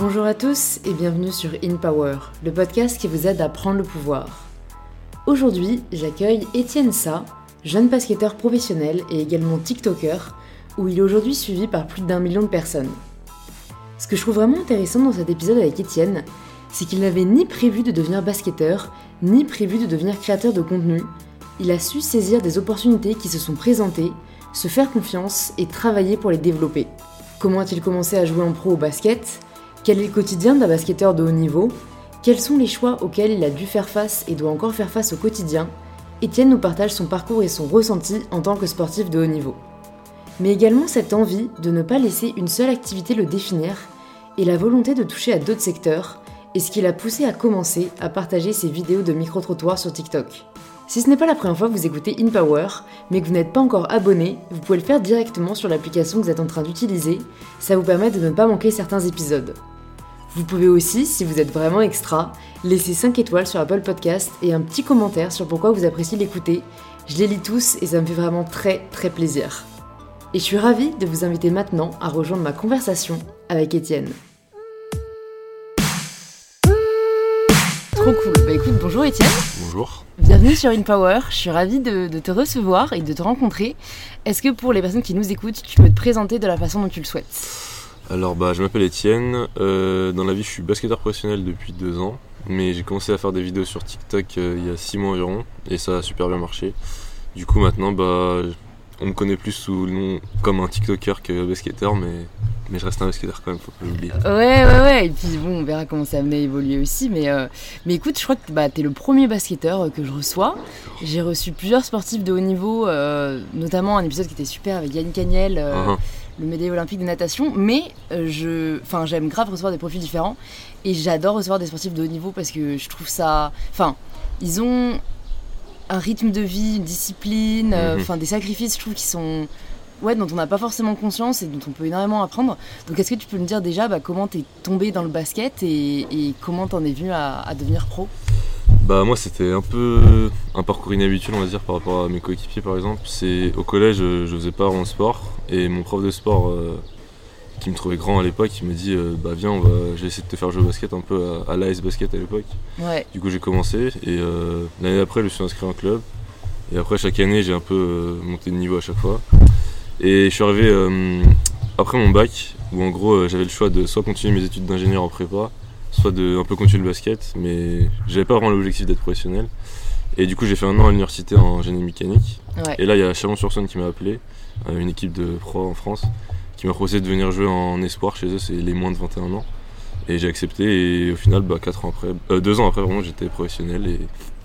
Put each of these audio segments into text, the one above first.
Bonjour à tous et bienvenue sur In Power, le podcast qui vous aide à prendre le pouvoir. Aujourd'hui, j'accueille Étienne Sa, jeune basketteur professionnel et également TikToker, où il est aujourd'hui suivi par plus d'un million de personnes. Ce que je trouve vraiment intéressant dans cet épisode avec Étienne, c'est qu'il n'avait ni prévu de devenir basketteur, ni prévu de devenir créateur de contenu. Il a su saisir des opportunités qui se sont présentées, se faire confiance et travailler pour les développer. Comment a-t-il commencé à jouer en pro au basket? Quel est le quotidien d'un basketteur de haut niveau? Quels sont les choix auxquels il a dû faire face et doit encore faire face au quotidien? Étienne nous partage son parcours et son ressenti en tant que sportif de haut niveau. Mais également cette envie de ne pas laisser une seule activité le définir et la volonté de toucher à d'autres secteurs et ce qui l'a poussé à commencer à partager ses vidéos de micro-trottoirs sur TikTok. Si ce n'est pas la première fois que vous écoutez InPower, mais que vous n'êtes pas encore abonné, vous pouvez le faire directement sur l'application que vous êtes en train d'utiliser, ça vous permet de ne pas manquer certains épisodes. Vous pouvez aussi, si vous êtes vraiment extra, laisser 5 étoiles sur Apple Podcast et un petit commentaire sur pourquoi vous appréciez l'écouter. Je les lis tous et ça me fait vraiment très très plaisir. Et je suis ravie de vous inviter maintenant à rejoindre ma conversation avec Étienne. Trop cool. Bah écoute, bonjour Étienne. Bonjour. Bienvenue sur InPower. Je suis ravie de, de te recevoir et de te rencontrer. Est-ce que pour les personnes qui nous écoutent, tu peux te présenter de la façon dont tu le souhaites? Alors bah je m'appelle Étienne. Euh, dans la vie je suis basketteur professionnel depuis deux ans. Mais j'ai commencé à faire des vidéos sur TikTok euh, il y a six mois environ et ça a super bien marché. Du coup maintenant bah on me connaît plus sous le nom comme un TikToker que basketteur mais, mais je reste un basketteur quand même, faut pas l'oublier. Ouais, ouais, ouais. Et puis bon, on verra comment ça venait évoluer aussi. Mais, euh, mais écoute, je crois que bah, t'es le premier basketteur que je reçois. J'ai reçu plusieurs sportifs de haut niveau, notamment un épisode qui était super avec Yannick Agnel, euh, Uh-huh. Le médaillé olympique de natation. Mais euh, je, enfin, j'aime grave recevoir des profils différents. Et j'adore recevoir des sportifs de haut niveau parce que je trouve ça. Enfin, ils ont un rythme de vie, une discipline, euh, Mhm. enfin des sacrifices, je trouve, qui sont. Ouais, dont on n'a pas forcément conscience et dont on peut énormément apprendre. Donc, est-ce que tu peux me dire déjà bah, comment t'es tombé dans le basket et, et comment t'en es venu à, à devenir pro? Bah moi c'était un peu un parcours inhabituel on va dire par rapport à mes coéquipiers par exemple. C'est au collège je, je faisais pas vraiment de sport et mon prof de sport euh, qui me trouvait grand à l'époque il m'a dit euh, bah viens on va je vais essayer de te faire jouer au basket un peu à, à l'AS basket à l'époque. Ouais, Du coup j'ai commencé et euh, l'année d'après je me suis inscrit en club et après chaque année j'ai un peu monté de niveau à chaque fois. Et je suis arrivé euh, après mon bac où en gros j'avais le choix de soit continuer mes études d'ingénieur en prépa, soit de un peu continuer le basket, mais j'avais pas vraiment l'objectif d'être professionnel. Et du coup j'ai fait un an à l'université en génie mécanique. ouais. Et là il y a Chalon-sur-Saône qui m'a appelé, une équipe de pro en France, qui m'a proposé de venir jouer en espoir chez eux, c'est les moins de 21 ans. Et j'ai accepté et au final bah, quatre ans après, euh, deux ans après vraiment j'étais professionnel et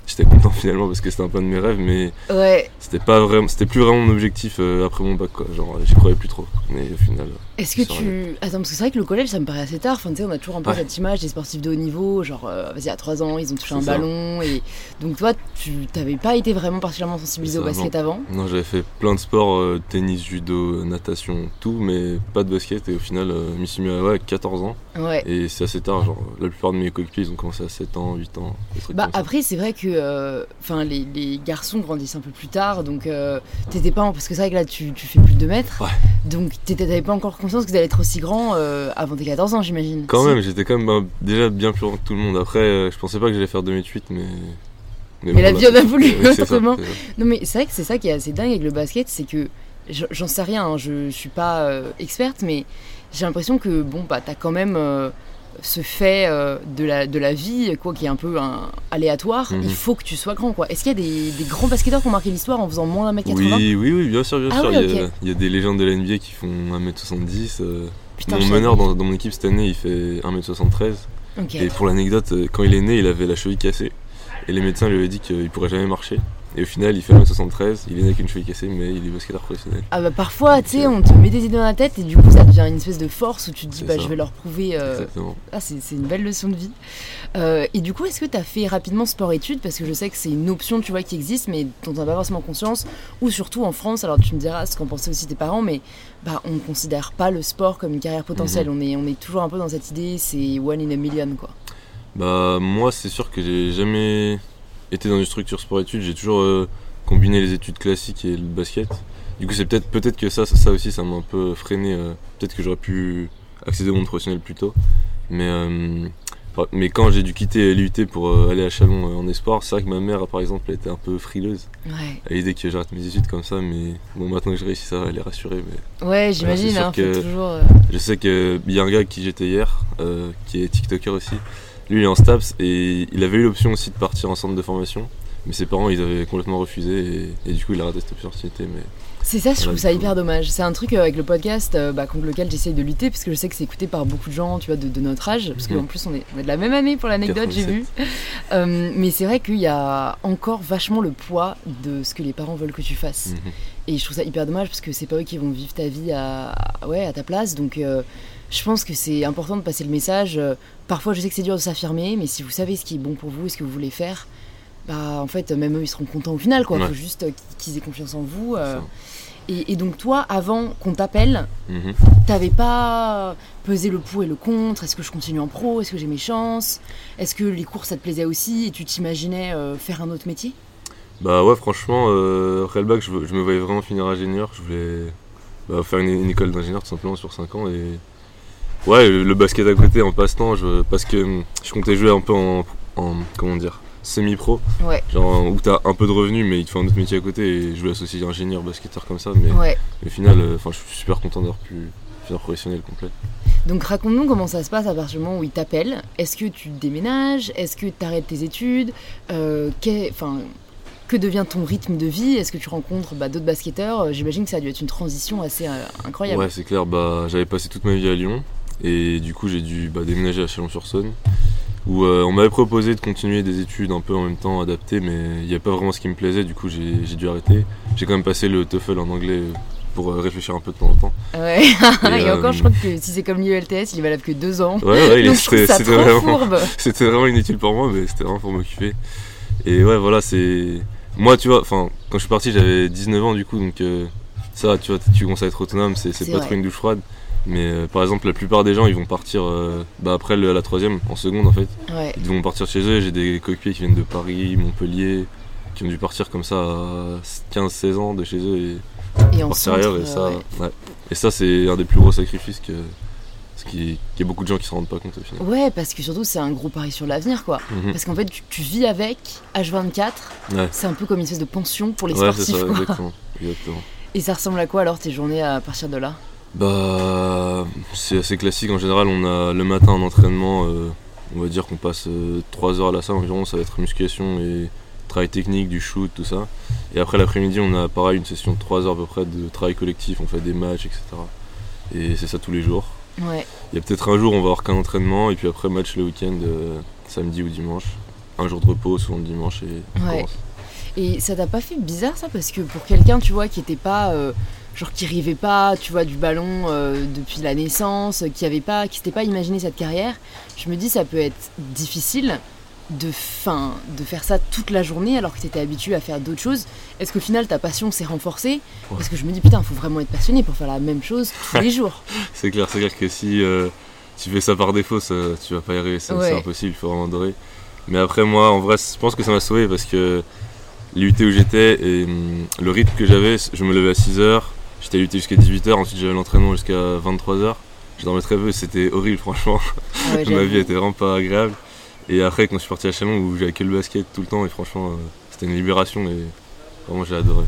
j'étais content finalement parce que c'était un peu de mes rêves mais Ouais. c'était pas vraiment c'était plus vraiment mon objectif euh, après mon bac quoi genre j'y croyais plus trop mais au final euh, Est-ce que tu. Attends, parce que c'est vrai que le collège, ça me paraît assez tard. Enfin, tu sais, on a toujours un peu Ouais. cette image des sportifs de haut niveau, genre, euh, vas-y, à 3 ans, ils ont touché un ça. ballon. Et donc, toi, tu t'avais pas été vraiment particulièrement sensibilisé au basket avant? non j'avais fait plein de sports euh, tennis judo natation tout mais pas de basket et au final euh, je m'y suis mis à ouais, 14 ans Ouais. et c'est assez tard genre la plupart de mes coéquipiers ils ont commencé à 7 ans 8 ans Bah après c'est vrai que euh, enfin les, les garçons grandissent un peu plus tard donc euh, t'étais pas en- parce que c'est vrai que là tu, tu fais plus de 2 mètres Ouais. donc t'avais pas encore conscience que t'allais être aussi grand euh, avant tes 14 ans j'imagine. Quand même, j'étais quand même bah, déjà bien plus grand que tout le monde. Après, je pensais pas que j'allais faire 2m8, mais. Mais la vie en a voulu, autrement. Non mais c'est vrai que c'est ça qui est assez dingue avec le basket c'est que j'en sais rien hein, je, je suis pas experte mais j'ai l'impression que bon bah t'as quand même ce fait euh, de, la, de la vie quoi qui est un peu un, aléatoire Mhm. il faut que tu sois grand quoi. Est-ce qu'il y a des, des grands basketteurs qui ont marqué l'histoire en faisant moins d'un mètre 80 Oui, oui, oui, bien sûr, bien Ah sûr. oui, il, y a, ok. il y a des légendes de la NBA qui font 1m70. euh, Putain, mon meneur dans, dans mon équipe cette année, il fait 1m73. Ok. Et pour l'anecdote, euh, quand il est né, il avait la cheville cassée. Et les médecins lui avaient dit qu'il pourrait jamais marcher. Et au final, il fait 1m73, il est né avec une cheville cassée, mais il est basketteur professionnel. Ah bah parfois, tu sais, on te met des idées dans la tête et du coup ça devient une espèce de force où tu te dis bah ça. je vais leur prouver. euh, Exactement. Ah c'est une belle leçon de vie. Euh, et du coup, est-ce que tu as fait rapidement sport-études? Parce que je sais que c'est une option tu vois qui existe mais dont on n'a pas forcément conscience ou surtout en France. Alors tu me diras ce qu'en pensaient aussi tes parents, mais bah on ne considère pas le sport comme une carrière potentielle. On est on est toujours un peu dans cette idée c'est one in a million quoi. Bah moi c'est sûr que j'ai jamais été dans une structure sport-études, j'ai toujours euh, combiné les études classiques et le basket. Du coup c'est peut-être peut-être que ça, ça aussi ça m'a un peu freiné, euh, peut-être que j'aurais pu accéder au monde professionnel plus tôt. Mais, euh, mais quand j'ai dû quitter l'UT pour aller à Chalon en espoir, c'est vrai que ma mère, par exemple, elle était un peu frileuse Ouais, à l'idée que j'arrête mes études comme ça. Mais bon, maintenant que j'ai réussi, ça va, elle est rassurée. Mais ouais j'imagine, hein, toujours... je sais qu'il y a un gars avec qui j'étais hier, qui est TikToker aussi. Lui, il est en STAPS et il avait eu l'option aussi de partir en centre de formation. Mais ses parents, ils avaient complètement refusé et, et du coup, il a raté cette opportunité. Mais C'est ça, je trouve ça hyper dommage. C'est un truc euh, avec le podcast euh, bah, contre lequel j'essaye de lutter, parce que je sais que c'est écouté par beaucoup de gens, tu vois, de, de notre âge, parce Mhm. qu'en plus on est, on est de la même année pour l'anecdote, j'ai vu. Euh, mais c'est vrai qu'il y a encore vachement le poids de ce que les parents veulent que tu fasses. Mhm. Et je trouve ça hyper dommage, parce que c'est pas eux qui vont vivre ta vie à, à- ouais, à ta place. Donc euh, je pense que c'est important de passer le message. Euh, Parfois, je sais que c'est dur de s'affirmer, mais si vous savez ce qui est bon pour vous et ce que vous voulez faire, bah en fait, même eux, ils seront contents au final, quoi. Ouais. Faut juste euh, qu'ils aient confiance en vous. euh, et, et donc toi, avant qu'on t'appelle, Mhm. t'avais pas pesé le pour et le contre? Est-ce que je continue en pro? Est-ce que j'ai mes chances? Est-ce que les cours ça te plaisait aussi et tu t'imaginais euh, faire un autre métier? Bah ouais, franchement, euh, après le bac, je, je me voyais vraiment finir ingénieur. Je voulais bah, faire une, une école d'ingénieur tout simplement sur 5 ans. Et ouais, le, basket à côté en passe-temps, je- parce que hum, je comptais jouer un peu en, en- comment dire, semi-pro. Ouais, Genre où t'as un peu de revenus, mais il te faut un autre métier à côté. Et je voulais associer ingénieur, basketteur comme ça. Mais ouais. au final, euh, je suis super content d'avoir pu finir professionnel complet. Donc raconte-nous comment ça se passe à partir du moment où ils t'appellent. Est-ce que tu déménages? Est-ce que tu arrêtes tes études? Euh, que devient ton rythme de vie? Est-ce que tu rencontres bah, d'autres basketteurs? Euh, J'imagine que ça a dû être une transition assez euh, incroyable. Ouais, c'est clair. Bah, j'avais passé toute ma vie à Lyon et du coup j'ai dû bah, déménager à Chalon-sur-Saône où euh, on m'avait proposé de continuer des études un peu en même temps adaptées, mais il n'y a pas vraiment ce qui me plaisait. Du coup j'ai dû arrêter. J'ai quand même passé le TOEFL en anglais pour euh, réfléchir un peu de temps en temps. Ouais. et, Et, encore, euh, je crois que si c'est comme l'IELTS, il est valable que deux ans. Ouais, ouais, c'était vraiment, inutile pour moi, mais c'était vraiment pour m'occuper. Et ouais, voilà, c'est. Moi, tu vois, enfin, quand je suis parti, j'avais 19 ans, du coup, donc euh, ça, tu vois, tu commences à être autonome, c'est pas vrai. trop une douche froide. Mais euh, par exemple, la plupart des gens, ils vont partir euh, bah, après le- la troisième, en seconde en fait. Ouais. Ils vont partir chez eux. J'ai des coéquipiers qui viennent de Paris, Montpellier, qui ont dû partir comme ça à 15-16 ans de chez eux et Et en partir centre, ailleurs. Et ça, ouais. ouais. et ça c'est un des plus gros sacrifices que. Qu'il y a beaucoup de gens qui se rendent pas compte au final. Ouais, parce que surtout, c'est un gros pari sur l'avenir, quoi. Mhm. Parce qu'en fait, tu, tu vis avec H24, Ouais. c'est un peu comme une espèce de pension pour les Ouais, sportifs, ça, quoi. exactement. exactement. Et ça ressemble à quoi alors tes journées à partir de là? Bah, c'est assez classique. En général, on a le matin un entraînement. euh, on va dire qu'on passe 3 heures à la salle environ. Ça va être musculation et travail technique, du shoot, tout ça. Et après l'après-midi, on a pareil une session de 3 heures à peu près de travail collectif. On fait des matchs, etc. Et c'est ça tous les jours. Ouais. Il y a peut-être un jour où on va avoir qu'un entraînement et puis après match le week-end, euh, samedi ou dimanche. Un jour de repos, souvent le dimanche et on Ouais. commence. Et ça t'a pas fait bizarre ça? Parce que pour quelqu'un, tu vois, qui était pas. Genre qui rêvait pas, tu vois, du ballon euh, depuis la naissance, qui avait pas. qui s'était pas imaginé cette carrière, je me dis ça peut être difficile de, fin, de faire ça toute la journée alors que t'étais habitué à faire d'autres choses. Est-ce qu'au final ta passion s'est renforcée Parce que je me dis putain, faut vraiment être passionné pour faire la même chose tous les jours. C'est clair, c'est clair que si euh, tu fais ça par défaut, ça, tu vas pas y arriver, c'est Ouais. impossible, il faut vraiment adorer. Mais après, moi, en vrai, je pense que ça m'a sauvé parce que l'UT où j'étais et hum, le rythme que j'avais, je me levais à 6h, j'étais à l'UT jusqu'à 18h, ensuite j'avais l'entraînement jusqu'à 23h. Je dormais très peu, c'était horrible, franchement. Ah ouais, Ma vie était vraiment pas agréable. Et après, quand je suis parti à Chalon, où j'avais que le basket tout le temps, et franchement, euh, c'était une libération et vraiment j'ai adoré.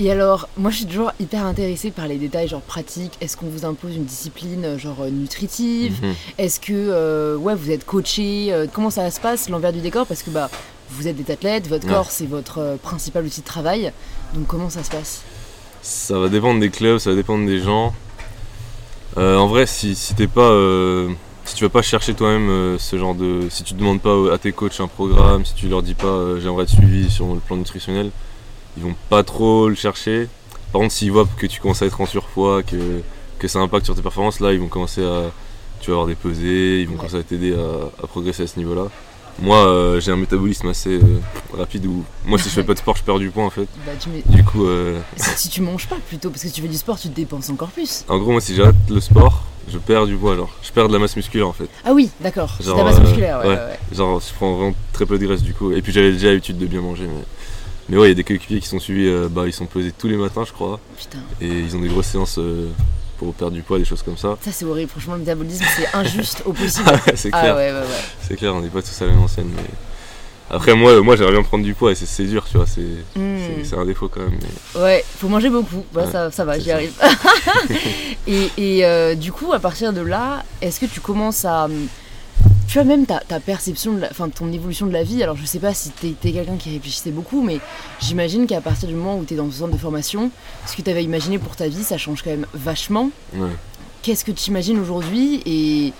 Et alors, moi je suis toujours hyper intéressée par les détails genre pratiques. Est-ce qu'on vous impose une discipline euh, genre euh, nutritive? Mhm. Est-ce que euh, ouais, vous êtes coaché euh, Comment ça se passe l'envers du décor? Parce que bah vous êtes des athlètes, votre Ouais. corps c'est votre euh, principal outil de travail. Donc comment ça se passe? Ça va dépendre des clubs, ça va dépendre des gens. Euh, en vrai, si, si t'es pas, euh, si tu vas pas chercher toi-même euh, ce genre de, si tu demandes pas à tes coachs un programme, si tu leur dis pas j'aimerais être suivi sur le plan nutritionnel, ils vont pas trop le chercher. Par contre, s'ils voient que tu commences à être en surpoids, que, que ça impacte sur tes performances, là ils vont commencer à, tu vas avoir des pesées, ils vont commencer à t'aider à, à progresser à ce niveau-là. Moi, euh, j'ai un métabolisme assez euh, rapide où moi si je fais pas de sport, je perds du poids en fait. Bah, tu mets- Du coup, euh, si, tu manges pas plutôt, parce que tu fais du sport, tu te dépenses encore plus. En gros, moi, si j'arrête le sport, je perds du poids, genre. Je perds de la masse musculaire, en fait. Ah oui, d'accord. C'est Genre, ta masse musculaire, ouais, ouais. ouais, ouais. Genre, je prends vraiment très peu de graisse, du coup. Et puis, j'avais déjà l'habitude de bien manger, mais... Mais ouais, il y a des coéquipiers qui sont suivis, euh, bah, ils sont pesés tous les matins, je crois. Putain. Et ils ont des grosses séances euh, pour perdre du poids, des choses comme ça. Ça, c'est horrible. Franchement, le métabolisme, c'est injuste au possible. c'est Ah clair, ouais, ouais, ouais. c'est clair, on n'est pas tous à la même enseigne. Mais... Après, moi, moi j'aimerais bien prendre du poids et c'est- dur, tu vois, c'est Hmm. c'est- un défaut quand même. mais- Ouais, faut manger beaucoup. Bah, Ouais, ça, ça va, j'y arrive. et et, euh, du coup, à partir de là, est-ce que tu commences à. Tu vois, même ta, ta perception, de la, enfin, ton évolution de la vie. Alors, je sais pas si t'es es, quelqu'un qui réfléchissait beaucoup, mais j'imagine qu'à partir du moment où t'es dans ce centre de formation, ce que t'avais imaginé pour ta vie, ça change quand même vachement. Ouais. Qu'est-ce que tu imagines aujourd'hui et,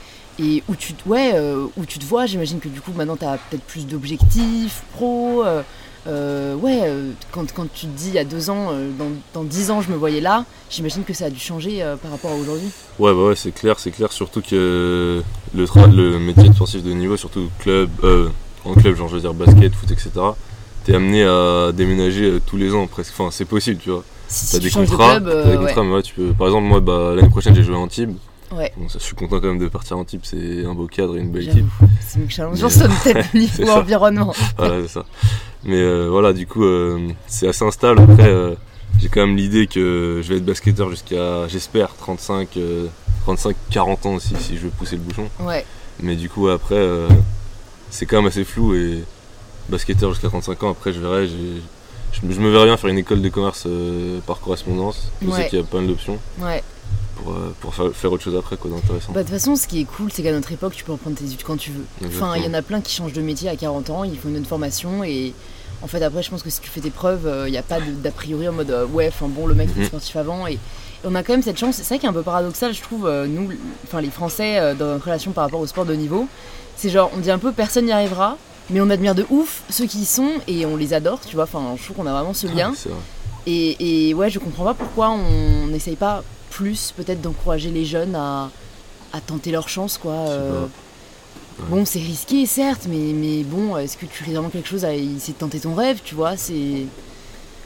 et où, tu, te- ouais, euh, où tu te vois? J'imagine que du coup, maintenant, t'as peut-être plus d'objectifs pro. euh, euh, ouais, quand, quand tu te dis il y a deux ans, dans, dans dix ans, je me voyais là, j'imagine que ça a dû changer par rapport à aujourd'hui. Ouais, bah ouais, c'est clair, c'est clair, surtout que le, le métier de sportif de niveau, surtout club, euh, en club, genre je veux dire basket, foot, etc., t'es amené à déménager euh, tous les ans presque. Enfin, c'est possible, tu vois. Si, T'as des contrats, de club, t'as des euh, ouais. contrats, mais ouais, tu peux. Par exemple, moi, bah, l'année prochaine, j'ai joué en Antibes. Ouais. Bon, ça, je suis content quand même de partir en Antibes, c'est un beau cadre et une belle équipe. C'est une challenge. Sonne peut-être niveau environnement. voilà, c'est ça. Mais euh, voilà, du coup, euh, c'est assez instable. Après, euh, j'ai quand même l'idée que je vais être basketteur jusqu'à, j'espère, 35, euh, 35, 40 ans si, si je veux pousser le bouchon. Ouais, Mais du coup, après, euh, c'est quand même assez flou et basketteur jusqu'à 35 ans, après, je verrai. Je, me- je me verrais bien faire une école de commerce euh, par correspondance. Je Ouais. sais qu'il y a mal d'options ouais. pour, euh, pour faire, faire autre chose après, quoi, d'intéressant. Bah, de toute façon, ce qui est cool, c'est qu'à notre époque, tu peux reprendre tes études quand tu veux. Enfin, il y en a plein qui changent de métier à 40 ans, ils font une autre formation et en fait, après, je pense que si tu fais tes preuves, il n'y a pas d'a priori en mode ouais, enfin bon, le mec était Mhm. sportif avant et on a quand même cette chance. C'est ça qui est un peu paradoxal, je trouve, euh, nous, enfin les Français, euh, dans notre relation par rapport au sport de haut niveau. C'est genre, on dit un peu personne n'y arrivera, mais on admire de ouf ceux qui y sont et on les adore, tu vois. Enfin, je trouve qu'on a vraiment ce lien. Ah, vrai. Et, et ouais, je comprends pas pourquoi on n'essaye pas plus peut-être d'encourager les jeunes à, à tenter leur chance, quoi. Euh. Bon, c'est risqué, certes, mais, mais bon, est-ce que tu fais vraiment quelque chose à essayer de tenter ton rêve, tu vois? C'est.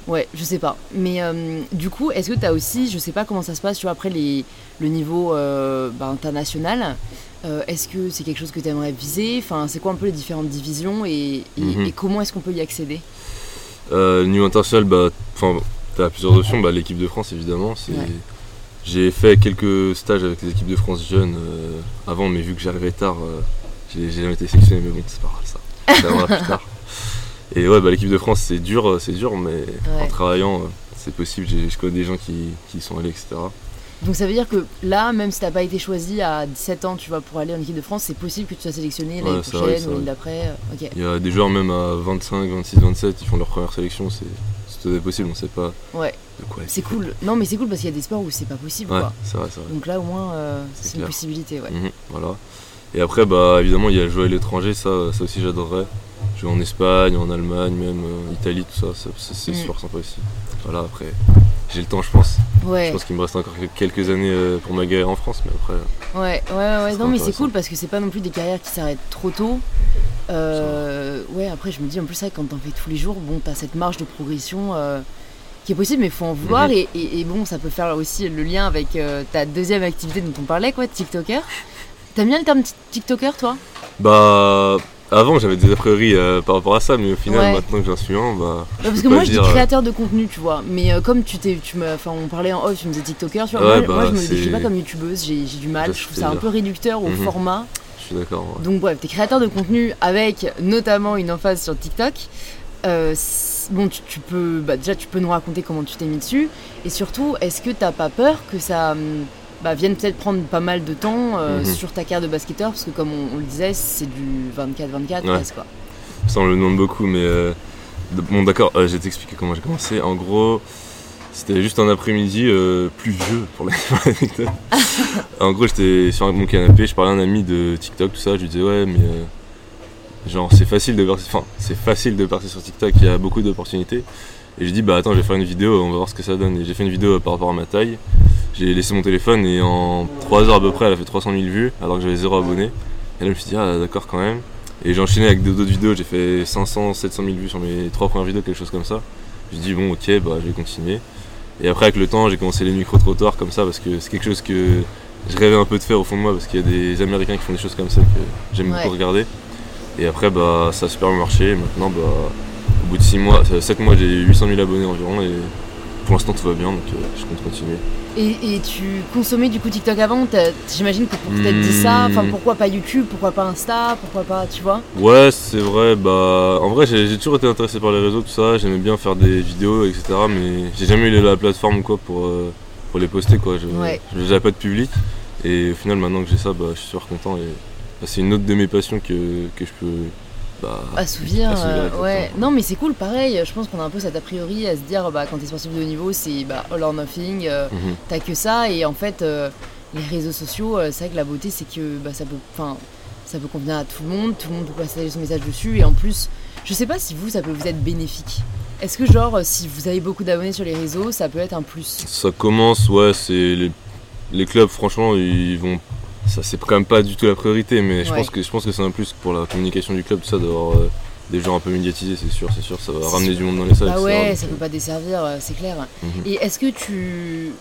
Ouais, je sais pas. Mais euh, du coup, est-ce que tu as aussi, je sais pas comment ça se passe, tu vois, après les, le niveau euh, bah, international, euh, est-ce que c'est quelque chose que tu aimerais viser? Enfin, c'est quoi un peu les différentes divisions et, et- Mhm. et comment est-ce qu'on peut y accéder? Niveau international, bah, enfin, t'as plusieurs options. Bah, l'équipe de France, évidemment. c'est- Ouais. J'ai fait quelques stages avec les équipes de France jeunes avant, mais vu que j'arrivais tard, j'ai jamais été sélectionné. Mais bon, c'est pas grave ça. Ça viendra plus tard. Et ouais, bah, l'équipe de France, c'est dur, euh, c'est dur, mais en travaillant, euh, c'est possible. J'ai- Je connais des gens qui, qui sont allés, etc. Donc ça veut dire que là, même si t'as pas été choisi à 17 ans, tu vois, pour aller en équipe de France, c'est possible que tu sois sélectionné l'année Ouais, prochaine ou l'année d'après. euh. Il y a des joueurs même à 25, 26, 27, ils font leur première sélection. C'est tout à fait possible, on sait pas Ouais, de quoi. c'est cool. Non, mais c'est cool parce qu'il y a des sports où c'est pas possible, Ouais, quoi. vrai, vrai. Donc là, au moins, euh, C'est une possibilité, ouais. Mhm, voilà. Et après, bah, évidemment, il y a jouer à l'étranger, ça, ça aussi j'adorerais. Jouer en Espagne, en Allemagne, même euh, Italie, tout ça, c'est Mm. super sympa aussi. Voilà, après, j'ai le temps, je pense. Je Ouais, pense qu'il me reste encore quelques années euh, pour ma guerre en France, mais après, ouais, ouais, ouais. C'est Non, mais c'est cool parce que c'est pas non plus des carrières qui s'arrêtent trop tôt. Euh, ouais, après, je me dis, en plus, ça, quand t'en fais tous les jours, bon, t'as cette marge de progression. euh, qui est possible, mais faut en vouloir. Mhm. et, et- et bon, ça peut faire aussi le lien avec euh, ta deuxième activité dont on parlait, quoi, TikToker. T'aimes bien le terme ti- TikToker, toi? Bah, avant j'avais des a priori euh, par rapport à ça, mais au final, Ouais. maintenant que j'en suis un, bah, parce que moi je dis euh, créateur de contenu, tu vois. Mais euh, comme tu t'es, enfin on parlait en off, tu me disais TikToker, tu vois. Ouais, moi, bah, moi, je me décris pas comme youtubeuse, j'ai, du mal. Ça, Je trouve ça un peu réducteur au Mhm. format. je suis d'accord. ouais. Donc bref, t'es créateur de contenu avec notamment une emphase sur TikTok. Euh, bon, tu, tu peux, bah, déjà tu peux nous raconter comment tu t'es mis dessus. Et surtout, est-ce que t'as pas peur que ça hum, bah, vienne peut-être prendre pas mal de temps euh, Mhm. sur ta carrière de basketteur Parce que comme on, on le disait, c'est du 24-24 Ouais. presque quoi. Ça, on le demande beaucoup, mais euh, bon, d'accord, euh, je vais t'expliquer comment j'ai commencé. En gros, c'était juste un après-midi euh, pluvieux pour la- pour l'anecdote. en gros, j'étais sur mon canapé, je parlais à un ami de TikTok, tout ça. Je lui disais, ouais, mais genre, c'est facile de enfin, c'est facile de partir sur TikTok, il y a beaucoup d'opportunités. Et j'ai dit, bah attends, je vais faire une vidéo, on va voir ce que ça donne. Et j'ai fait une vidéo par rapport à ma taille. J'ai laissé mon téléphone et en 3 heures à peu près, elle a fait 300 000 vues, alors que j'avais 0 abonnés. Et là, je me suis dit, ah d'accord quand même. Et j'ai enchaîné avec d'autres vidéos, j'ai fait 500, 700 000 vues sur mes trois premières vidéos, quelque chose comme ça. Je me suis dit, bon, ok, bah je vais continuer. Et après, avec le temps, j'ai commencé les micro-trottoirs comme ça, parce que c'est quelque chose que je rêvais un peu de faire au fond de moi, parce qu'il y a des Américains qui font des choses comme ça que j'aime Ouais. beaucoup regarder. Et après, bah ça a super bien marché. Et maintenant, bah, bout de 6 mois, 7 mois, j'ai 800 000 abonnés environ, et pour l'instant tout va bien, donc je compte continuer. Et, tu consommais du coup TikTok avant? J'imagine que pour peut-être dit ça, enfin Hmm. pourquoi pas YouTube, pourquoi pas Insta, pourquoi pas, tu vois? Ouais, c'est vrai. Bah, en vrai, j'ai j'ai toujours été intéressé par les réseaux, tout ça. J'aimais bien faire des vidéos, etc. Mais j'ai jamais eu la plateforme ou quoi pour, euh, pour les poster, quoi. Je- Ouais. J'avais pas de public. Et au final, maintenant que j'ai ça, bah, je suis super content. Et bah, c'est une autre de mes passions que, que je peux. Bah, Assouvir, assouvir euh, ouais. temps. Non mais c'est cool, pareil, je pense qu'on a un peu cet a priori à se dire bah, quand t'es sportif de haut niveau c'est bah, all or nothing, euh, mhm. t'as que ça et en fait euh, les réseaux sociaux, euh, c'est vrai que la beauté c'est que bah, ça peut enfin ça peut convenir à tout le monde, tout le monde peut passer son message dessus et en plus je sais pas si vous ça peut vous être bénéfique. Est-ce que genre si vous avez beaucoup d'abonnés sur les réseaux ça peut être un plus? Ça commence, ouais, c'est. Les, les clubs, franchement, ils vont. Ça, c'est quand même pas du tout la priorité, mais je Ouais. pense que, je pense que c'est un plus pour la communication du club, tout ça, d'avoir euh, des gens un peu médiatisés, c'est sûr, c'est sûr. Ça va ramener sûr. du monde dans les salles. Etc. ouais ça peut pas desservir euh, c'est clair. mhm. Et est-ce que tu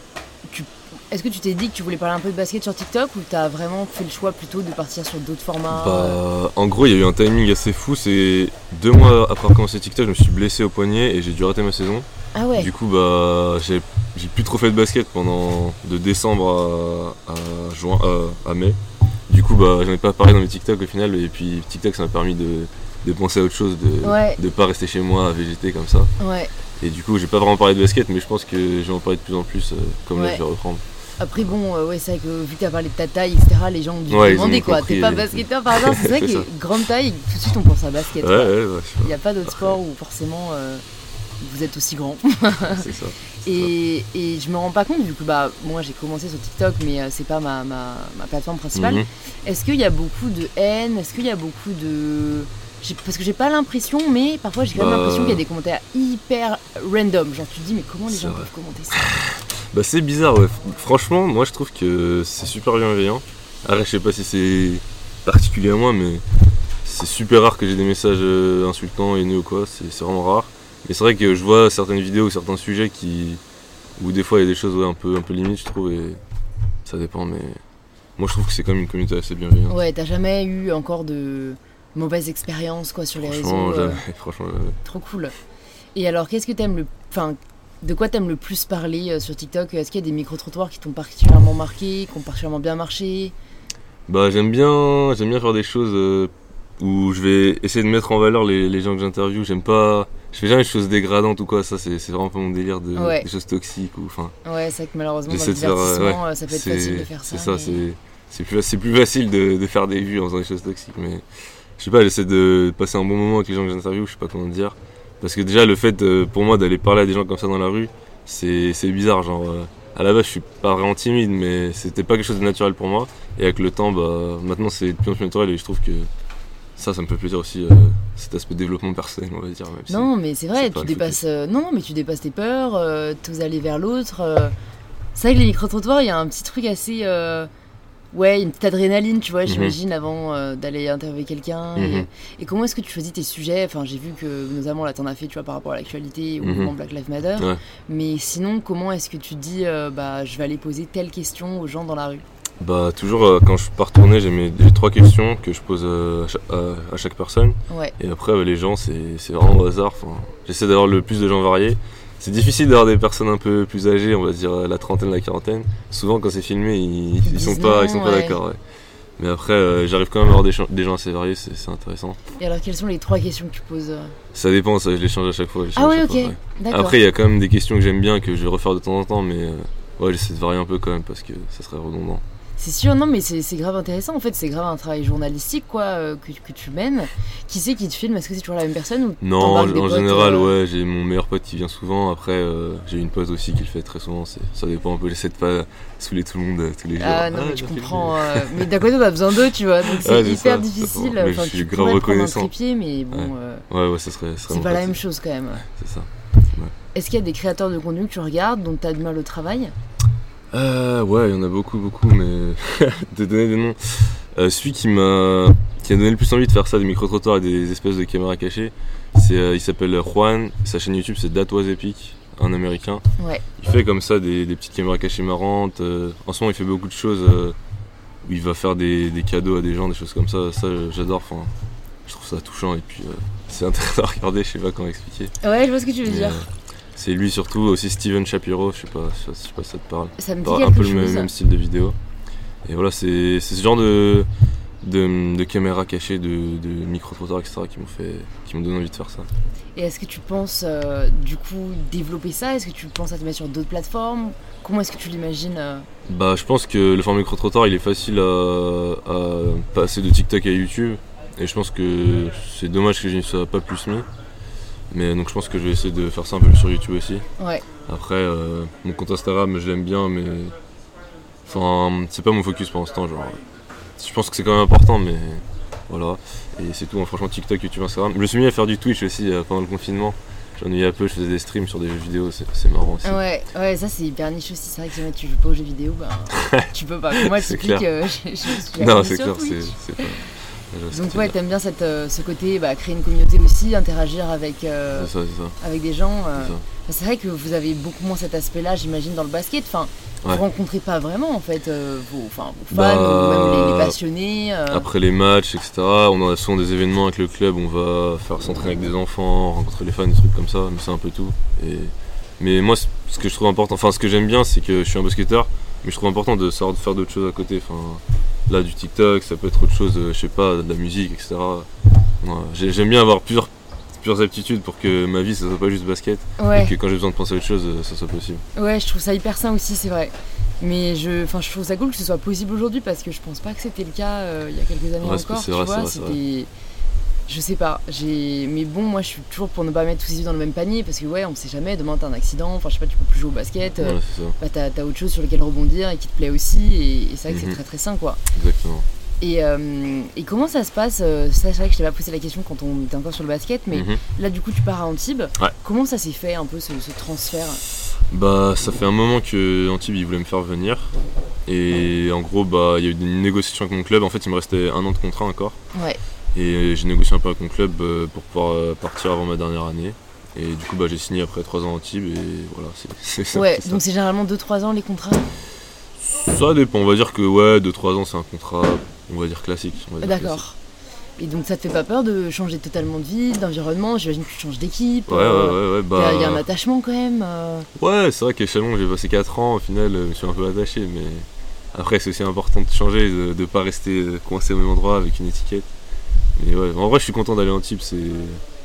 est-ce que tu t'es dit que tu voulais parler un peu de basket sur TikTok ou t'as vraiment fait le choix plutôt de partir sur d'autres formats Bah, en gros, il y a eu un timing assez fou. C'est deux mois après avoir commencé TikTok, je me suis blessé au poignet et j'ai dû arrêter ma saison. Ah ouais. Du coup, bah, j'ai j'ai plus trop fait de basket pendant de décembre à, à juin, euh, à mai. Du coup, bah, j'en ai pas parlé dans mes TikTok au final. Et puis TikTok, ça m'a permis de, de penser à autre chose, de Ouais. de pas rester chez moi à végéter comme ça. Ouais. Et du coup, j'ai pas vraiment parlé de basket, mais je pense que je vais en parler de plus en plus, euh, comme là, je vais reprendre. Après bon, euh, ouais, c'est vrai que vu que t'as parlé de ta taille, etc., les gens ont dû Ouais, te demander quoi. T'es pas et- basketteur par hasard, c'est vrai que grande taille, tout de suite on pense à basket. Ouais, Il n'y a pas d'autre sport où forcément euh, vous êtes aussi grand. c'est ça. Et, et je me rends pas compte, vu que bah, moi j'ai commencé sur TikTok, mais euh, c'est pas ma, ma, ma plateforme principale. Mhm. Est-ce qu'il y a beaucoup de haine? Est-ce qu'il y a beaucoup de. Parce que j'ai pas l'impression, mais parfois j'ai quand même Bah. l'impression qu'il y a des commentaires hyper random. Genre tu te dis, mais comment les gens vrai. peuvent commenter ça? Bah c'est bizarre ouais. Franchement moi je trouve que c'est super bienveillant. Après je sais pas si c'est particulier à moi mais c'est super rare que j'ai des messages euh, insultants, haineux ou quoi, c'est vraiment rare. Mais c'est vrai que je vois certaines vidéos ou certains sujets qui où des fois il y a des choses ouais, un peu un peu limites je trouve et ça dépend mais moi je trouve que c'est quand même une communauté assez bienveillante. Ouais, t'as jamais eu encore de mauvaises expériences quoi sur les réseaux euh, jamais, franchement jamais. Trop cool. Et alors, qu'est-ce que t'aimes le. Enfin, de quoi t'aimes le plus parler euh, sur TikTok? Est-ce qu'il y a des micro-trottoirs qui t'ont particulièrement marqué, qui ont particulièrement bien marché? Bah j'aime bien j'aime bien faire des choses euh, où je vais essayer de mettre en valeur les, les gens que j'interviewe. J'aime pas je fais jamais des choses dégradantes ou quoi, ça c'est vraiment pas mon délire de Ouais. des choses toxiques ou enfin Ouais, c'est vrai que malheureusement, dans le faire, euh, divertissement, ça peut être facile de faire ça. c'est ça, mais- c'est plus c'est plus facile de, de faire des vues en faisant des choses toxiques mais je sais pas, j'essaie de passer un bon moment avec les gens que j'interviewe, je sais pas comment dire parce que déjà le fait euh, pour moi d'aller parler à des gens comme ça dans la rue, c'est bizarre genre euh, à la base je suis pas vraiment timide mais c'était pas quelque chose de naturel pour moi et avec le temps bah maintenant c'est de plus en plus naturel et je trouve que ça ça me fait plaisir aussi euh, cet aspect développement personnel on va dire même si- Non, mais c'est vrai, tu dépasses. euh, non, mais tu dépasses tes peurs, euh, t'oses aller vers l'autre. C'est vrai que les micro-trottoirs, il y a un petit truc assez. Ouais, une petite adrénaline, tu vois, Mhm. j'imagine, avant euh, d'aller interviewer quelqu'un. et- Mhm. Et, comment est-ce que tu choisis tes sujets? Enfin, j'ai vu que notamment là, t'en as fait, tu vois, par rapport à l'actualité au Mhm. mouvement Black Lives Matter. Ouais. Mais sinon, comment est-ce que tu dis, euh, bah, je vais aller poser telle question aux gens dans la rue? Bah toujours euh, quand je pars tourner j'ai mes trois questions que je pose à, chaque, à- à chaque personne Ouais. et après bah, les gens c'est c'est vraiment au hasard. Enfin, J'essaie d'avoir le plus de gens variés. C'est difficile d'avoir des personnes un peu plus âgées, on va dire la trentaine, la quarantaine. Souvent quand c'est filmé ils, ils sont pas ils sont pas ouais. d'accord. ouais. Mais après euh, j'arrive quand même à avoir des, gens- des gens assez variés, c'est intéressant. Et alors, quelles sont les trois questions que tu poses euh Ça dépend, ça je les change à chaque fois. Ah chaque ok. ouais. D'accord. Après il y a quand même des questions que j'aime bien que je vais refaire de temps en temps, mais euh, ouais j'essaie de varier un peu quand même parce que ça serait redondant. C'est sûr, non, mais c'est grave intéressant. En fait, c'est grave un travail journalistique, quoi, euh, que, que tu mènes. Qui c'est qui te filme? Est-ce que c'est toujours la même personne ou Non, en, t'embarques des en potes, général, euh, ouais, j'ai mon meilleur pote qui vient souvent. Après, euh, j'ai une pote aussi qui le fait très souvent. Ça dépend un peu. J'essaie de pas saouler tout le monde euh, tous les jours. Ah non, mais tu filmé. comprends. euh, mais d'un côté, on a besoin d'eux, tu vois. Donc c'est Ouais, hyper ça, difficile. ça. Mais Enfin, je suis tu grave reconnaissant. trépied, mais bon, Ouais. euh, Ouais, ouais, ça serait. c'est pas la même chose quand même. C'est ça. Est-ce qu'il y a des créateurs de contenu que tu regardes dont tu admires le travail? Euh, ouais, il y en a beaucoup, beaucoup, mais. de donner des noms. Euh, celui qui m'a. qui a donné le plus envie de faire ça, des micro-trottoirs et des espèces de caméras cachées, c'est, euh, il s'appelle Juan. Sa chaîne YouTube, c'est Was Epic, un américain. Ouais. Il fait comme ça des, des petites caméras cachées marrantes. euh, en ce moment, il fait beaucoup de choses où il va faire des, des cadeaux à des gens, des choses comme ça. Ça, j'adore. Enfin, je trouve ça touchant et puis c'est intéressant à regarder. Je sais pas comment expliquer. Ouais, je vois ce que tu veux Mais, dire. C'est lui surtout, aussi Steven Shapiro, je sais pas, je sais pas si ça te parle. Ça me dit Bah, un peu chose. le même, style de vidéo. Et voilà, c'est ce genre de, de, de caméras cachées, de, de micro-trottoirs, etc. qui m'ont fait, qui m'ont donné envie de faire ça. Et est-ce que tu penses euh, du coup développer ça? Est-ce que tu penses à te mettre sur d'autres plateformes? Comment est-ce que tu l'imagines euh? Bah, je pense que le format micro-trottoir, il est facile à, à passer de TikTok à YouTube. Et je pense que c'est dommage que je n'y sois pas plus mis. Mais donc je pense que je vais essayer de faire ça un peu plus sur YouTube aussi. Ouais. Après, euh, mon compte Instagram, je l'aime bien, mais. Enfin, c'est pas mon focus pour l'instant. Genre, je pense que c'est quand même important, mais voilà. Et c'est tout. hein. Franchement, TikTok, YouTube, Instagram. Je me suis mis à faire du Twitch aussi euh, pendant le confinement. J'ennuyais un peu, je faisais des streams sur des jeux vidéo, c'est marrant aussi. Ouais, ouais, ça c'est hyper niche aussi. C'est vrai que si tu joues pas aux jeux vidéo, bah, tu peux pas. Moi, C'est clair. euh, je, je non, c'est clair, c'est pas. Donc tu ouais, t'aimes bien cette, euh, ce côté, bah, créer une communauté aussi, interagir avec, euh, ça, avec des gens. euh. c'est vrai que vous avez beaucoup moins cet aspect-là, j'imagine, dans le basket. Enfin, Ouais. vous rencontrez pas vraiment en fait vos, enfin, vos fans Bah, ou même les, les passionnés. Après les matchs, etc., on a souvent des événements avec le club, on va faire s'entraîner avec des enfants, rencontrer les fans, des trucs comme ça, mais c'est un peu tout. Et... Mais moi, ce que je trouve important, enfin ce que j'aime bien, c'est que je suis un basketteur, mais je trouve important de savoir faire d'autres choses à côté. Enfin, là, du TikTok, ça peut être autre chose, euh, je sais pas, de la musique, etc. J'aime bien avoir plusieurs, plusieurs aptitudes pour que ma vie, ça soit pas juste basket, Ouais. et que quand j'ai besoin de penser à autre chose, euh, ça soit possible. Ouais, je trouve ça hyper sain aussi, c'est vrai. Mais je, enfin, je trouve ça cool que ce soit possible aujourd'hui parce que je pense pas que c'était le cas euh, il y a quelques années Ouais, encore. tu vrai, vois, c'était. Je sais pas, j'ai. Mais bon, moi je suis toujours pour ne pas mettre tous ses œufs dans le même panier parce que ouais, on sait jamais, demain t'as un accident, enfin je sais pas, tu peux plus jouer au basket, euh, c'est ça, bah, t'as, t'as autre chose sur lequel rebondir et qui te plaît aussi et, et c'est vrai que Mhm. c'est très très sain quoi. exactement. Et, euh, et comment ça se passe euh, Ça, c'est vrai que je t'avais pas posé la question quand on était encore sur le basket, mais Mhm. là du coup tu pars à Antibes. Ouais. Comment ça s'est fait un peu ce, ce transfert? Bah, ça fait un moment que Antibes il voulait me faire venir. Et en gros, bah, il y a eu une négociation avec mon club. En fait, il me restait un an de contrat encore. Ouais. Et j'ai négocié un peu avec mon club euh, pour pouvoir euh, partir avant ma dernière année. Et du coup, bah, j'ai signé après 3 ans à Antibes. Et voilà, c'est- ça. Ouais, donc c'est généralement 2-3 ans les contrats? Ça dépend. On va dire que, ouais, 2-3 ans, c'est un contrat, on va dire classique. D'accord. Et donc ça te fait pas peur de changer totalement de vie, d'environnement? J'imagine que tu changes d'équipe. Ouais, ouais, euh, ouais, ouais. Il y a- Bah, il y, a un attachement quand même. euh. Ouais, c'est vrai qu'à Chalon, j'ai passé 4 ans, au final, je me suis un peu attaché, mais après, c'est aussi important de changer, de ne pas rester coincé au même endroit avec une étiquette. Mais ouais, en vrai, je suis content d'aller en type, c'est...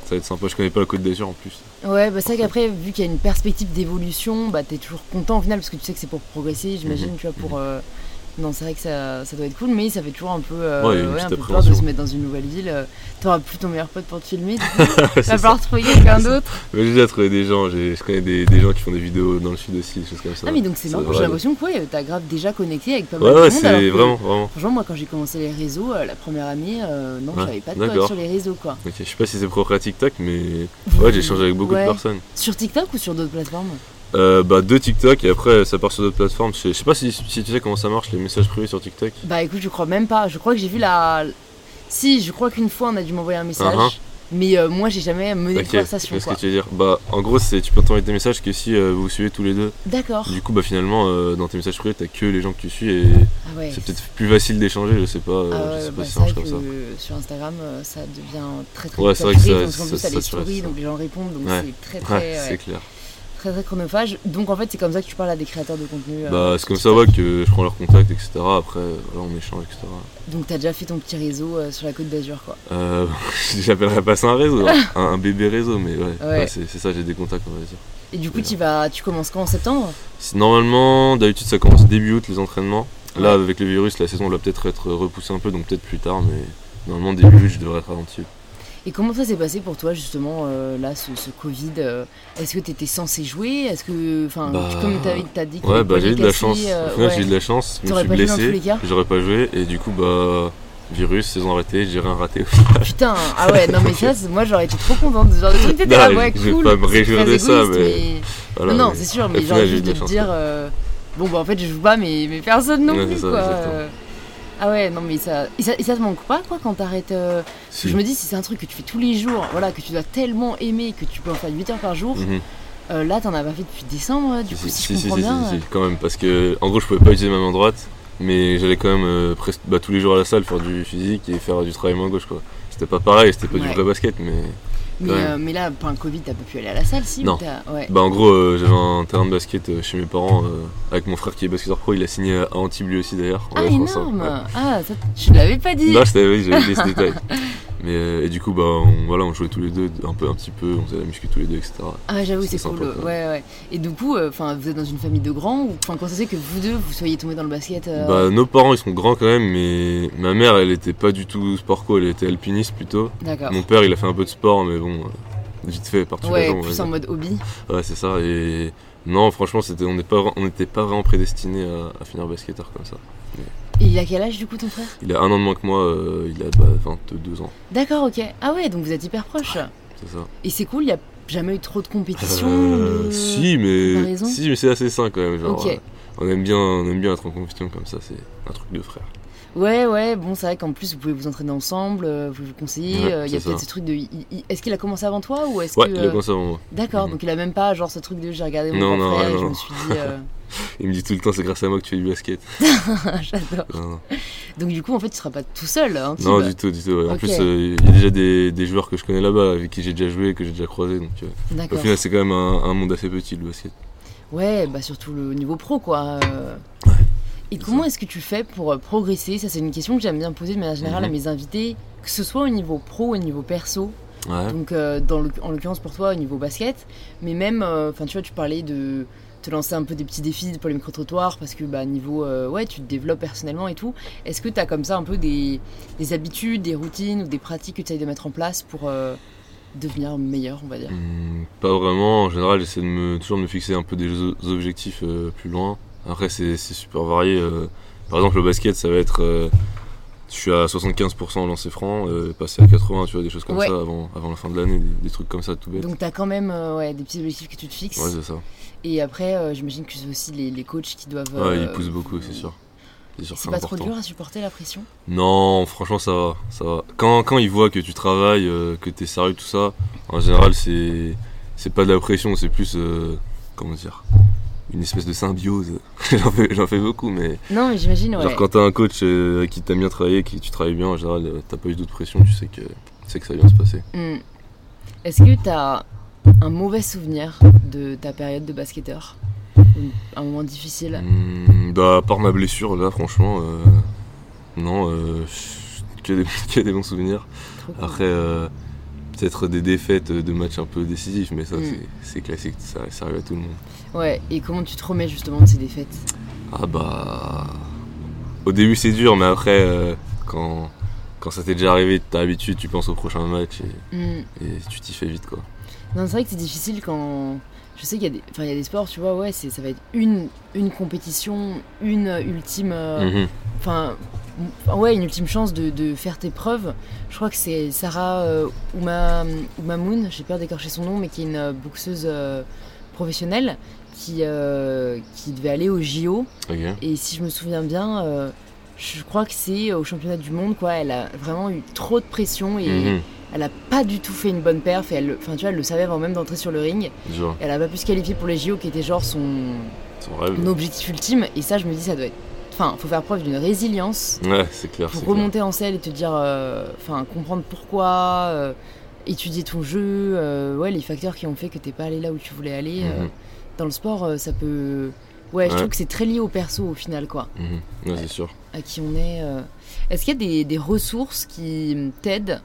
ça va être sympa. Je connais pas la Côte d'Azur en plus. Ouais, bah c'est vrai qu'après, vu qu'il y a une perspective d'évolution, bah t'es toujours content au final parce que tu sais que c'est pour progresser, j'imagine, Mhm. tu vois, pour. euh, Non, c'est vrai que ça, ça doit être cool, mais ça fait toujours un peu, euh, Ouais, ouais, un peu peur de se mettre dans une nouvelle ville. euh, T'auras plus ton meilleur pote pour te filmer, du coup. va falloir trouver quelqu'un d'autre. J'ai déjà trouvé des gens, je connais des, des gens qui font des vidéos dans le sud aussi, des choses comme ça. Ah, mais donc c'est marrant, j'ai l'impression que ouais, t'as grave déjà connecté avec pas mal Ouais, de ouais, monde. que- vraiment, vraiment. Franchement, moi, quand j'ai commencé les réseaux, euh, la première année, euh, non, Ouais, j'avais pas de potes sur les réseaux, quoi. Ok, je sais pas si c'est propre à TikTok, mais ouais, j'ai échangé avec beaucoup Ouais. de personnes. Sur TikTok ou sur d'autres plateformes? Euh, bah, deux TikTok et après ça part sur d'autres plateformes. Je sais, je sais pas si, si tu sais comment ça marche les messages privés sur TikTok. Bah écoute, je crois même pas. Je crois que j'ai vu la. Si, je crois qu'une fois on a dû m'envoyer un message. Uh-huh. Mais euh, moi j'ai jamais mené de conversation qu'est-ce que tu veux dire Bah, en gros, c'est tu peux t'envoyer des messages que si euh, vous vous suivez tous les deux. D'accord. Du coup, bah finalement, euh, dans tes messages privés, t'as que les gens que tu suis et Ah ouais. c'est peut-être plus facile d'échanger. Je sais pas, Ah je sais bah, pas si c'est ça marche comme ça. sur Instagram ça devient très très Ouais, c'est vrai que ça- ça- ça les saturé, stories ça. donc les gens répondent donc c'est très très, c'est clair. Très très chronophage. Donc en fait c'est comme ça que tu parles à des créateurs de contenu. euh, Bah, c'est comme ça ouais, que je prends leur contact, etc. Après, voilà, on échange, etc. Donc t'as déjà fait ton petit réseau euh, sur la côte d'Azur quoi. Euh, J'appellerais pas ça un réseau, hein. un, un bébé réseau, mais ouais, Ouais. ouais, c'est ça, j'ai des contacts, on va dire. Et du coup tu vas tu commences quand en septembre? Normalement, d'habitude, ça commence début août les entraînements. Là, avec le virus, la saison va peut-être être repoussée un peu, donc peut-être plus tard, mais normalement, début août, je devrais être ralenti. Et comment ça s'est passé pour toi justement euh, là ce, ce Covid euh, Est-ce que t'étais censé jouer? Est-ce que enfin Bah, tu- comme t'avais t'as dit que Ouais, bah j'ai eu de la chance. euh, ouais. j'ai eu de la chance. Je me suis blessé, j'aurais pas joué, et du coup, bah, virus, saison arrêtée, j'ai rien raté. Putain, ah ouais, non mais ça, moi j'aurais été trop contente de ce genre de truc. T'étais là, ouais, je vais pas me réjouir de ça, mais Voilà, non, non, mais- c'est sûr, mais genre juste de te dire, euh, bon bah en fait je joue pas, mais, mais personne non Ouais, plus ça, quoi. Euh. Ah ouais, non mais ça, et ça, et ça te manque pas quoi quand t'arrêtes euh, Si. Je me dis si c'est un truc que tu fais tous les jours, voilà, que tu dois tellement aimer que tu peux en faire 8 heures par jour. Mhm. euh, là t'en as pas fait depuis décembre, euh, du coup si, je comprends bien. si, quand même, parce que en gros, je pouvais pas utiliser ma main droite, mais j'allais quand même euh, presque bah, tous les jours à la salle faire du physique et faire du travail main gauche, quoi. C'était pas pareil, c'était pas Ouais. du vrai basket, mais Mais, euh, mais là, pendant le Covid, t'as pas pu aller à la salle, si Non. ouais. Bah en gros, euh, j'avais un terrain de basket euh, chez mes parents avec mon frère qui est basketteur pro. Il a signé à Antibes lui aussi d'ailleurs. Ah, ça. énorme Ouais. Ah, ça, tu l'avais pas dit Non, je t'avais dit, j'avais oublié ce détail. Mais euh, et du coup, bah on, voilà, on jouait tous les deux un peu, un petit peu, on faisait la muscu tous les deux, etc. Ah, j'avoue, c'est c'est cool. sympa. Ouais, ouais. Et du coup, euh, enfin, vous êtes dans une famille de grands ou enfin, quand ça fait que vous deux, vous soyez tombés dans le basket euh, Bah nos parents ils sont grands quand même, mais ma mère elle était pas du tout sport co, elle était alpiniste plutôt. D'accord. Mon père il a fait un peu de sport, mais bon, vite fait la Ouais, va plus en mode hobby. Ouais, c'est ça. Et non, franchement, c'était, on n'est pas, on n'était pas vraiment prédestiné à, à finir basketteur comme ça. Il a quel âge du coup ton frère? Il a un an de moins que moi, euh, il a bah, 22 ans, D'accord, ok. Ah ouais, donc vous êtes hyper proches. c'est ça. Et c'est cool, il y a jamais eu trop de compétition. Euh, de- Si, mais si, mais c'est assez sain quand même. Genre, euh, on aime bien, on aime bien être en compétition comme ça. C'est un truc de frère. Ouais, ouais, bon, c'est vrai qu'en plus vous pouvez vous entraîner ensemble, euh, vous vous conseillez. Ouais, euh, Il y a peut-être ce truc de. Est-ce qu'il a commencé avant toi ou est-ce Ouais, que. il a euh, commencé avant moi. D'accord, Mhm. donc il a même pas genre ce truc de j'ai regardé mon Non, non, frère ouais, et je non. me suis dit. euh, Il me dit tout le temps, c'est grâce à moi que tu fais du basket. J'adore. Non, non. Donc du coup, en fait, tu seras pas tout seul. Hein, Non, du tout, du tout. ouais. En plus, euh, il y a déjà des, des joueurs que je connais là-bas, avec qui j'ai déjà joué, que j'ai déjà croisé. Donc, au final, c'est quand même un, un monde assez petit le basket. Ouais, bah surtout le niveau pro, quoi. euh. Et comment est-ce que tu fais pour euh, progresser? Ça, c'est une question que j'aime bien poser de manière générale à Mhm. mes invités, que ce soit au niveau pro ou au niveau perso. Ouais. Donc, euh, dans le- en l'occurrence pour toi, au niveau basket, mais même, euh, enfin, tu vois, tu parlais de te lancer un peu des petits défis pour les micro-trottoirs parce que, bah, niveau, euh, ouais, tu te développes personnellement et tout. Est-ce que tu as comme ça un peu des, des habitudes, des routines ou des pratiques que tu essayes de mettre en place pour devenir meilleur, on va dire? Hmm, pas vraiment. En général, j'essaie de me, toujours de me fixer un peu des objectifs plus loin. Après, c'est super varié. euh. par exemple, le basket, ça va être. euh, je suis à 75% en lancer franc, euh, passer à 80, tu vois, des choses comme Ouais. ça avant, avant la fin de l'année, des, des trucs comme ça tout bête. Donc, tu as quand même euh, ouais, des petits objectifs que tu te fixes. Ouais, c'est ça. Et après, euh, j'imagine que c'est aussi les, les coachs qui doivent. Ouais, ils poussent beaucoup, c'est sûr. C'est sûr, C'est c'est pas important. trop dur à supporter la pression? Non, franchement, ça va. Ça va. Quand, quand ils voient que tu travailles, que t'es sérieux, tout ça, en général, c'est c'est pas de la pression, c'est plus. comment dire? Une espèce de symbiose. j'en, fais, beaucoup, mais. Non, mais j'imagine, ouais. Genre, quand t'as un coach euh, avec qui t'as bien travaillé, qui tu travailles bien, en général, euh, t'as pas eu d'autres pression, tu sais que, tu sais que ça va bien se passer. Hmm. Est-ce que tu as un mauvais souvenir de ta période de basketteur? Un moment difficile? Hmm, bah, à part ma blessure, là, franchement, euh, non, que, des, que des bons souvenirs. Cool. Peut-être des défaites de matchs un peu décisifs, mais ça, Mm. c'est- classique, ça, ça arrive à tout le monde. Ouais, et comment tu te remets justement de ces défaites? Ah bah. Au début, c'est dur, mais après, euh, quand, quand ça t'est déjà arrivé, t'as l'habitude, tu penses au prochain match et, Hmm. et tu t'y fais vite, quoi. Non, c'est vrai que c'est difficile quand. Je sais qu'il y, a des... enfin, il y a des sports, tu vois, ouais, c'est- ça va être une, une compétition, une ultime. euh, Mhm. Enfin, ouais, une ultime chance de, de faire tes preuves. Je crois que c'est Sarah euh, Ouma, Oumamoun, j'ai peur d'écorcher son nom, mais qui est une euh, boxeuse euh, professionnelle qui, euh, qui devait aller au JO. Et si je me souviens bien, je crois que c'est au championnat du monde, quoi. Elle a vraiment eu trop de pression et Mhm. elle a pas du tout fait une bonne perf. Et elle, le- enfin, tu vois, elle le savait avant même d'entrer sur le ring. Genre, Elle a pas pu se qualifier pour les JO, qui était genre son, son rêve. son objectif ultime. Et ça, je me dis, ça doit être. Enfin, faut faire preuve d'une résilience Ouais, c'est clair. pour clair. remonter en selle et te dire, euh, enfin, comprendre pourquoi, euh, étudier ton jeu, euh, ouais, les facteurs qui ont fait que t'es pas allé là où tu voulais aller. Mhm. dans le sport, ça peut. Ouais, je trouve que c'est très lié au perso au final, quoi. Ouais, c'est sûr. à qui on est. Est-ce qu'il y a des, des ressources qui t'aident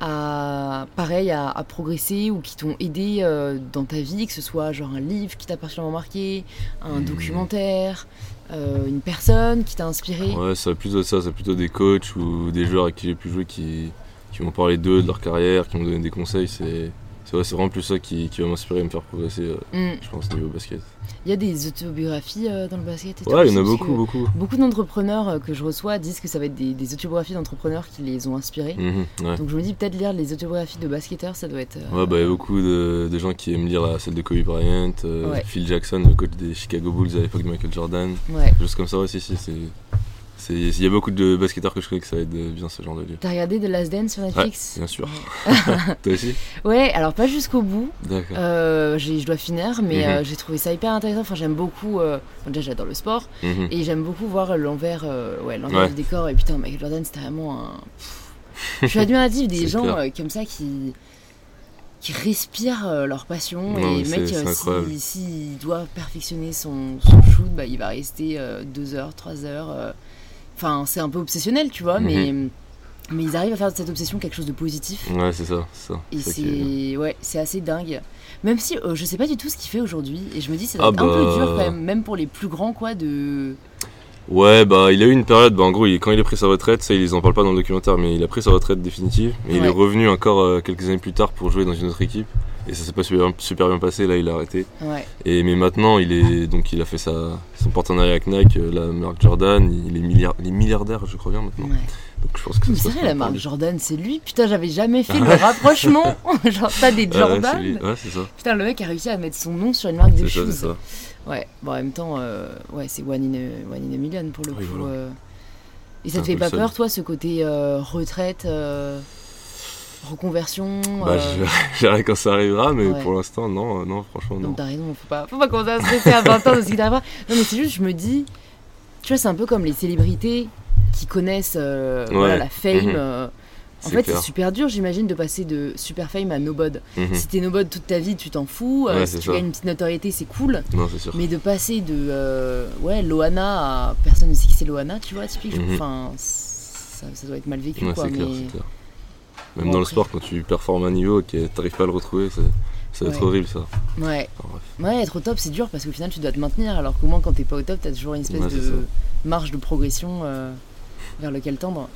à, pareil, à, à progresser ou qui t'ont aidé euh, dans ta vie, que ce soit genre un livre qui t'a particulièrement marqué, un Mhm. documentaire, euh, une personne qui t'a inspiré Ouais, c'est plutôt ça, c'est plutôt des coachs ou des joueurs avec qui j'ai pu jouer qui, qui m'ont parlé d'eux, de leur carrière, qui m'ont donné des conseils. C'est c'est ouais, vraiment plus ça qui, qui va m'inspirer et me faire progresser, euh, Hmm. je pense, niveau basket. Il y a des autobiographies euh, dans le basket et Ouais, il y en a beaucoup, beaucoup. Beaucoup d'entrepreneurs euh, que je reçois disent que ça va être des, des autobiographies d'entrepreneurs qui les ont inspirés. Mhm, ouais. Donc je me dis peut-être lire les autobiographies de basketteurs, ça doit être. Ouais, bah, il y a beaucoup de, de gens qui aiment lire la, celle de Kobe Bryant, Ouais. Phil Jackson, le coach des Chicago Bulls à l'époque de Michael Jordan, Ouais. choses comme ça, ouais, si, si, c'est. Il y a beaucoup de basketteurs que je connais que ça aide bien ce genre de livre. T'as regardé The Last Dance sur Netflix? Bien sûr. Toi aussi? Ouais, alors pas jusqu'au bout. D'accord. Euh, je dois finir, mais Mhm. euh, j'ai trouvé ça hyper intéressant. Enfin, j'aime beaucoup. euh, bon, déjà, j'adore le sport Mhm. et j'aime beaucoup voir l'envers, euh, ouais, l'envers Ouais. du décor. Et putain, Michael Jordan, c'était vraiment un. Je suis admirative des gens euh, comme ça qui qui respirent euh, leur passion. Non, et le mec, euh, si- s'il doit perfectionner son, son shoot, bah, il va rester 2 heures, 3 heures. Enfin, c'est un peu obsessionnel, tu vois, Mhm. mais, mais ils arrivent à faire de cette obsession quelque chose de positif. Ouais, c'est ça, c'est ça. Et C'est qui c'est ouais, c'est assez dingue. Même si euh, je sais pas du tout ce qu'il fait aujourd'hui, et je me dis ça doit Ah être un peu bah. dur quand même, même pour les plus grands quoi, de. Ouais, bah il a eu une période, bah en gros, il- quand il a pris sa retraite, ça ils en parlent pas dans le documentaire, mais il a pris sa retraite définitive. Et il est revenu encore euh, quelques années plus tard pour jouer dans une autre équipe. Et ça s'est pas super, super bien passé, là il a arrêté. Ouais. Et mais maintenant, il est donc il a fait sa, son partenariat avec Nike, euh, la marque Jordan, il est, milliard, il est milliardaire, je crois bien maintenant. ouais. Donc je pense que c'est vrai, la marque lui. Jordan, c'est lui. Putain, j'avais jamais fait le rapprochement. Genre, t'as des Jordan. Ouais, c'est ça. Putain, le mec a réussi à mettre son nom sur une marque de C'est ça, ça. Ouais, bon, en même temps, euh, ouais, c'est one in, a, one in a million pour le Oui, coup. voilà. euh. Et ça te un fait pas seul. peur, toi, ce côté euh, retraite, reconversion Bah, euh, je verrai quand ça arrivera, mais Ouais. pour l'instant, non, euh, non, franchement, non. Donc t'as raison, faut pas, faut pas commencer à stresser à 20 ans de ce qui t'arrivera. Non mais c'est juste, je me dis, tu vois, c'est un peu comme les célébrités qui connaissent euh, voilà, la fame. Mhm. euh. En fait, c'est super dur, j'imagine, de passer de super fame à nobod. Mhm. Si t'es nobod toute ta vie, tu t'en fous. euh, si tu gagnes une petite notoriété, c'est cool. Non, c'est sûr. Mais de passer de euh, ouais, Loana à personne ne sait qui c'est Loana, tu vois, typique. Mhm. Enfin, ça, ça doit être mal vécu, Ouais, quoi. mais... clair. Même Bon, dans le sport, quand tu performes à un niveau et que t'arrives pas à le retrouver, ça va être horrible ça. Ouais. Enfin. Ouais, être au top, c'est dur parce qu'au final, tu dois te maintenir. Alors qu'au moins, quand t'es pas au top, t'as toujours une espèce Ouais, de ça. marge de progression euh, vers lequel tendre.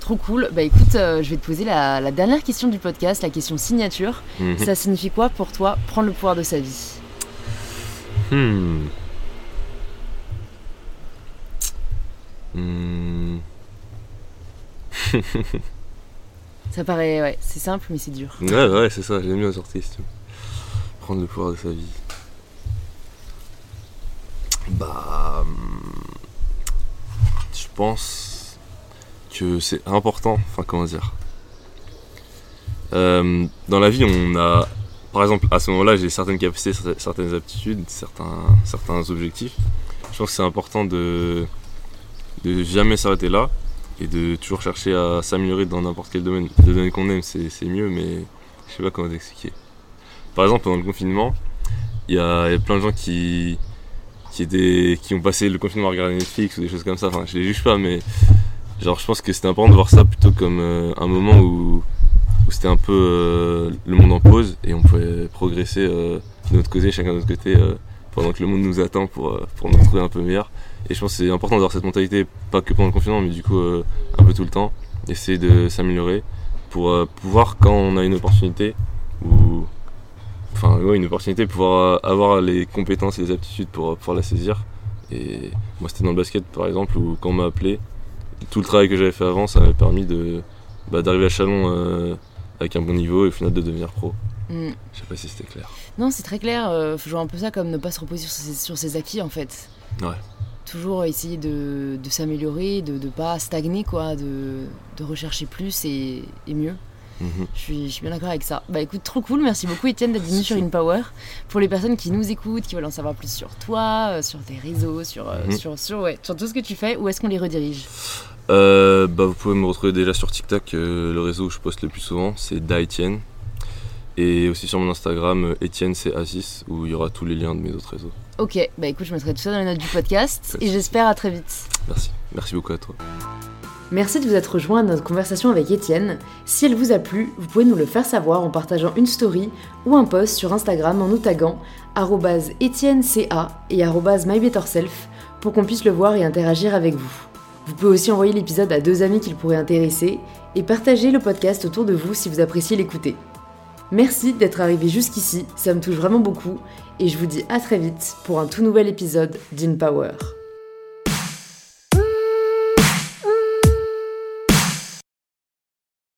Trop cool. Bah écoute, euh, je vais te poser la, la dernière question du podcast, la question signature. Mhm. Ça signifie quoi pour toi prendre le pouvoir de sa vie? Hmm. Hmm. Ça paraît, ouais, c'est simple, mais c'est dur. Ouais, ouais, c'est ça, j'aime bien sortir question. Prendre le pouvoir de sa vie. Bah. hmm, Je pense que c'est important, enfin, comment dire. Euh, dans la vie, on a. Par exemple, à ce moment-là, j'ai certaines capacités, cer- certaines aptitudes, certains, certains objectifs. Je pense que c'est important de, de jamais s'arrêter là et de toujours chercher à s'améliorer dans n'importe quel domaine. Le domaine qu'on aime, c'est mieux, mais je sais pas comment t'expliquer. Par exemple, pendant le confinement, il y, a plein de gens qui, qui, étaient, qui ont passé le confinement à regarder Netflix ou des choses comme ça. Enfin, je les juge pas, mais genre, je pense que c'était important de voir ça plutôt comme euh, un moment où, c'était un peu euh, le monde en pause et on pouvait progresser euh, de notre côté, chacun de notre côté, pendant que le monde nous attend pour, euh, pour nous retrouver un peu meilleur. Et je pense que c'est important d'avoir cette mentalité, pas que pendant le confinement, mais du coup euh, un peu tout le temps, essayer de s'améliorer pour euh, pouvoir, quand on a une opportunité, ou enfin une opportunité, pouvoir avoir les compétences et les aptitudes pour pouvoir la saisir. Et moi, c'était dans le basket par exemple, où quand on m'a appelé, tout le travail que j'avais fait avant, ça m'a permis bah, d'arriver à Chalon avec un bon niveau et au final de devenir pro. Hmm. Je sais pas si c'était clair. Non, c'est très clair. euh, faut jouer un peu ça comme ne pas se reposer sur ses, sur ses acquis en fait. Ouais. Toujours essayer de, de s'améliorer, de ne pas stagner, quoi, de, de rechercher plus et, et mieux. Mhm. Je suis, je suis bien d'accord avec ça. Bah écoute, trop cool. Merci beaucoup Étienne d'être venu sur. InPower. Pour les personnes qui nous écoutent, qui veulent en savoir plus sur toi, euh, sur tes réseaux, sur, euh, Mhm. sur, sur, ouais, sur tout ce que tu fais, où est-ce qu'on les redirige? Euh, bah, vous pouvez me retrouver déjà sur TikTok, le réseau où je poste le plus souvent, c'est DaEtienne. Et aussi sur mon Instagram, euh, Etienne c'est Asis, où il y aura tous les liens de mes autres réseaux. Ok, bah écoute, je mettrai tout ça dans les notes du podcast et j'espère à très vite. Merci. Merci beaucoup à toi. Merci de vous être rejoint à notre conversation avec Étienne. Si elle vous a plu, vous pouvez nous le faire savoir en partageant une story ou un post sur Instagram en nous taguant @etienneca et @mybetterself pour qu'on puisse le voir et interagir avec vous. Vous pouvez aussi envoyer l'épisode à deux amis qui le pourraient intéresser et partager le podcast autour de vous si vous appréciez l'écouter. Merci d'être arrivé jusqu'ici, ça me touche vraiment beaucoup et je vous dis à très vite pour un tout nouvel épisode d'InPower. Power.